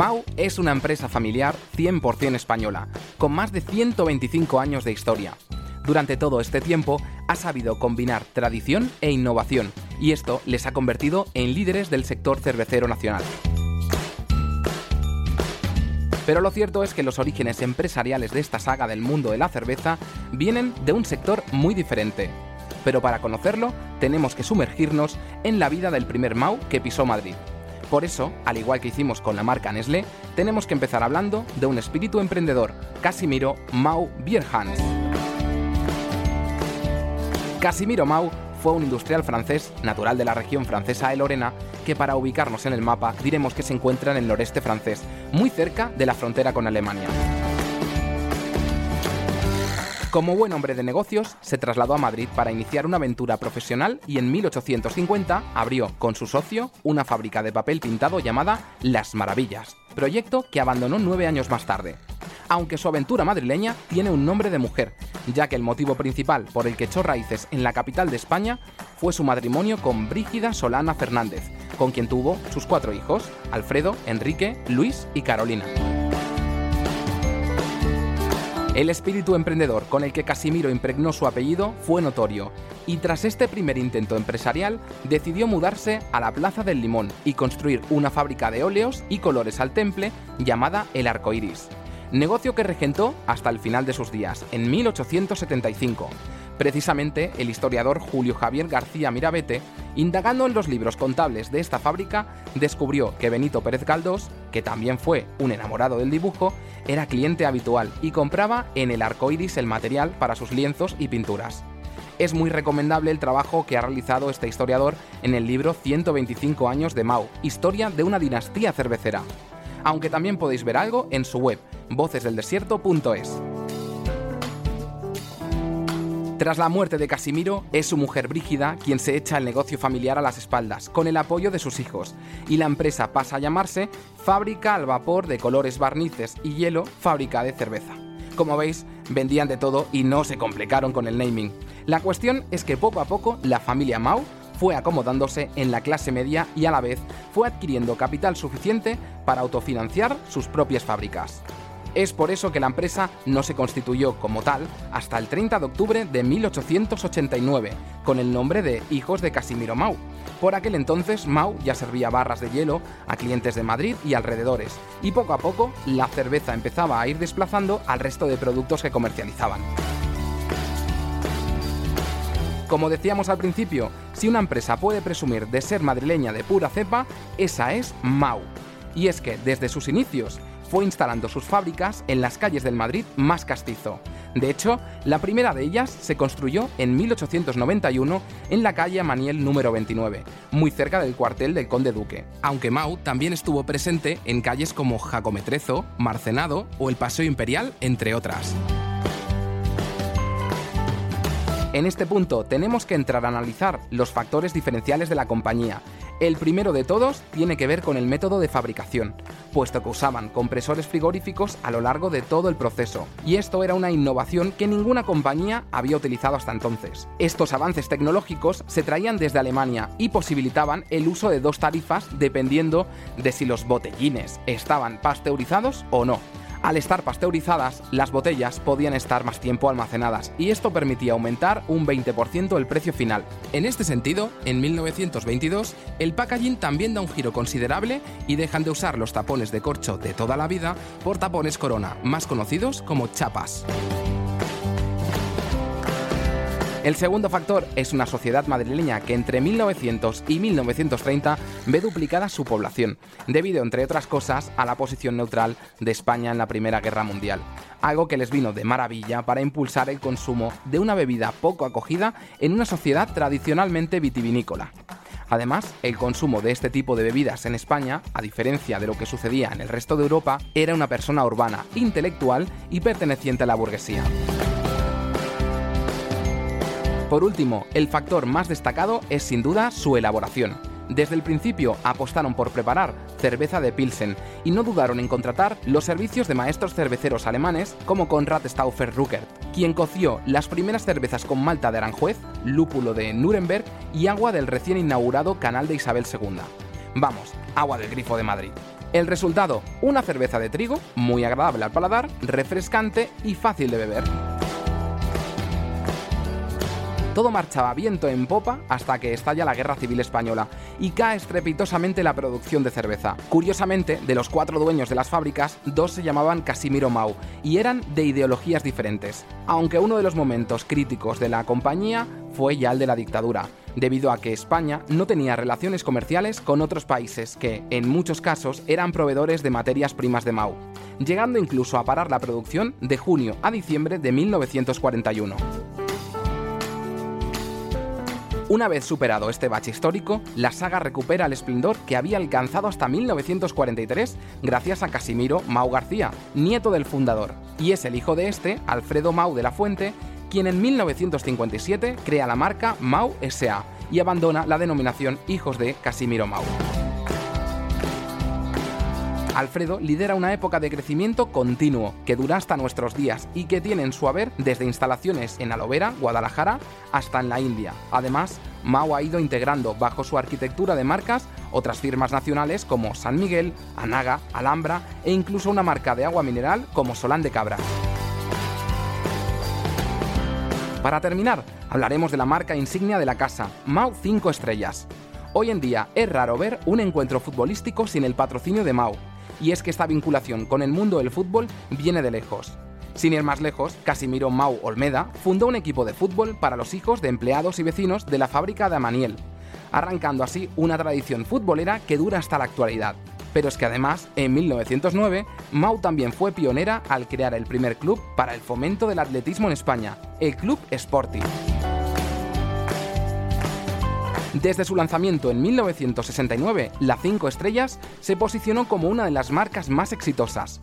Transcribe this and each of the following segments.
Mau es una empresa familiar 100% española, con más de 125 años de historia. Durante todo este tiempo ha sabido combinar tradición e innovación, y esto les ha convertido en líderes del sector cervecero nacional. Pero lo cierto es que los orígenes empresariales de esta saga del mundo de la cerveza vienen de un sector muy diferente. Pero para conocerlo, tenemos que sumergirnos en la vida del primer Mau que pisó Madrid, por eso, al igual que hicimos con la marca Nestlé, tenemos que empezar hablando de un espíritu emprendedor, Casimiro Mau Bierhans. Casimiro Mau fue un industrial francés, natural de la región francesa de Lorena, que para ubicarnos en el mapa diremos que se encuentra en el noreste francés, muy cerca de la frontera con Alemania. Como buen hombre de negocios, se trasladó a Madrid para iniciar una aventura profesional y en 1850 abrió, con su socio, una fábrica de papel pintado llamada Las Maravillas, proyecto que abandonó nueve años más tarde. Aunque su aventura madrileña tiene un nombre de mujer, ya que el motivo principal por el que echó raíces en la capital de España fue su matrimonio con Brígida Solana Fernández, con quien tuvo sus cuatro hijos, Alfredo, Enrique, Luis y Carolina. El espíritu emprendedor con el que Casimiro impregnó su apellido fue notorio, y tras este primer intento empresarial decidió mudarse a la Plaza del Limón y construir una fábrica de óleos y colores al temple llamada El Arco Iris, negocio que regentó hasta el final de sus días, en 1875. Precisamente, el historiador Julio Javier García Mirabete, indagando en los libros contables de esta fábrica, descubrió que Benito Pérez Galdós, que también fue un enamorado del dibujo, era cliente habitual y compraba en el arco iris el material para sus lienzos y pinturas. Es muy recomendable el trabajo que ha realizado este historiador en el libro 125 años de Mao, historia de una dinastía cervecera. Aunque también podéis ver algo en su web, vocesdeldesierto.es. Tras la muerte de Casimiro, es su mujer Brígida quien se echa el negocio familiar a las espaldas, con el apoyo de sus hijos, y la empresa pasa a llamarse Fábrica al Vapor de Colores Barnices y Hielo, Fábrica de Cerveza. Como veis, vendían de todo y no se complicaron con el naming. La cuestión es que poco a poco la familia Mau fue acomodándose en la clase media y a la vez fue adquiriendo capital suficiente para autofinanciar sus propias fábricas. Es por eso que la empresa no se constituyó como tal hasta el 30 de octubre de 1889, con el nombre de Hijos de Casimiro Mau. Por aquel entonces, Mau ya servía barras de hielo a clientes de Madrid y alrededores, y poco a poco la cerveza empezaba a ir desplazando al resto de productos que comercializaban. Como decíamos al principio, si una empresa puede presumir de ser madrileña de pura cepa, esa es Mau. Y es que desde sus inicios, fue instalando sus fábricas en las calles del Madrid más castizo. De hecho, la primera de ellas se construyó en 1891 en la calle Maniel número 29, muy cerca del cuartel del Conde Duque. Aunque Mau también estuvo presente en calles como Jacometrezo, Marcenado o el Paseo Imperial, entre otras. En este punto tenemos que entrar a analizar los factores diferenciales de la compañía el primero de todos tiene que ver con el método de fabricación, puesto que usaban compresores frigoríficos a lo largo de todo el proceso, y esto era una innovación que ninguna compañía había utilizado hasta entonces. Estos avances tecnológicos se traían desde Alemania y posibilitaban el uso de dos tarifas dependiendo de si los botellines estaban pasteurizados o no. Al estar pasteurizadas, las botellas podían estar más tiempo almacenadas y esto permitía aumentar un 20% el precio final. En este sentido, en 1922, el packaging también da un giro considerable y dejan de usar los tapones de corcho de toda la vida por tapones corona, más conocidos como chapas. El segundo factor es una sociedad madrileña que entre 1900 y 1930 ve duplicada su población, debido, entre otras cosas, a la posición neutral de España en la Primera Guerra Mundial, algo que les vino de maravilla para impulsar el consumo de una bebida poco acogida en una sociedad tradicionalmente vitivinícola. Además, el consumo de este tipo de bebidas en España, a diferencia de lo que sucedía en el resto de Europa, era una persona urbana, intelectual y perteneciente a la burguesía. Por último, el factor más destacado es sin duda su elaboración. Desde el principio apostaron por preparar cerveza de Pilsen y no dudaron en contratar los servicios de maestros cerveceros alemanes como Konrad Stauffer Ruckert, quien coció las primeras cervezas con malta de Aranjuez, lúpulo de Nuremberg y agua del recién inaugurado Canal de Isabel II. Vamos, agua del grifo de Madrid. El resultado, una cerveza de trigo, muy agradable al paladar, refrescante y fácil de beber. Todo marchaba viento en popa hasta que estalla la Guerra Civil Española y cae estrepitosamente la producción de cerveza. Curiosamente, de los cuatro dueños de las fábricas, dos se llamaban Casimiro Mau y eran de ideologías diferentes, aunque uno de los momentos críticos de la compañía fue ya el de la dictadura, debido a que España no tenía relaciones comerciales con otros países que, en muchos casos, eran proveedores de materias primas de Mau, llegando incluso a parar la producción de junio a diciembre de 1941. Una vez superado este bache histórico, la saga recupera el esplendor que había alcanzado hasta 1943 gracias a Casimiro Mau García, nieto del fundador, y es el hijo de este, Alfredo Mau de la Fuente, quien en 1957 crea la marca Mau SA y abandona la denominación Hijos de Casimiro Mau. Alfredo lidera una época de crecimiento continuo que dura hasta nuestros días y que tiene en su haber desde instalaciones en Alovera, Guadalajara, hasta en la India. Además, Mao ha ido integrando bajo su arquitectura de marcas otras firmas nacionales como San Miguel, Anaga, Alhambra e incluso una marca de agua mineral como Solán de Cabra. Para terminar, hablaremos de la marca insignia de la casa, Mao 5 Estrellas. Hoy en día es raro ver un encuentro futbolístico sin el patrocinio de Mao, y es que esta vinculación con el mundo del fútbol viene de lejos. Sin ir más lejos, Casimiro Mau Olmeda fundó un equipo de fútbol para los hijos de empleados y vecinos de la fábrica de Amaniel, arrancando así una tradición futbolera que dura hasta la actualidad. Pero es que además, en 1909, Mau también fue pionera al crear el primer club para el fomento del atletismo en España, el Club Sporting. Desde su lanzamiento en 1969, la 5 Estrellas se posicionó como una de las marcas más exitosas.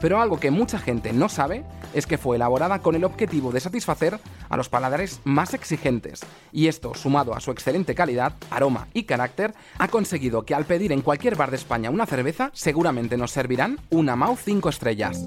Pero algo que mucha gente no sabe es que fue elaborada con el objetivo de satisfacer a los paladares más exigentes, y esto, sumado a su excelente calidad, aroma y carácter, ha conseguido que al pedir en cualquier bar de España una cerveza, seguramente nos servirán una Mau 5 estrellas.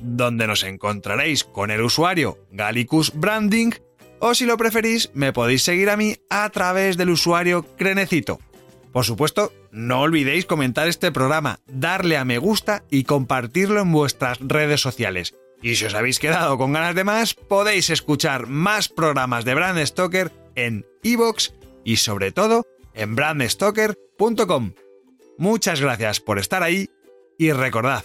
donde nos encontraréis con el usuario Gallicus Branding, o si lo preferís, me podéis seguir a mí a través del usuario Crenecito. Por supuesto, no olvidéis comentar este programa, darle a me gusta y compartirlo en vuestras redes sociales. Y si os habéis quedado con ganas de más, podéis escuchar más programas de Brand Stoker en iVoox y sobre todo en brandstoker.com. Muchas gracias por estar ahí y recordad,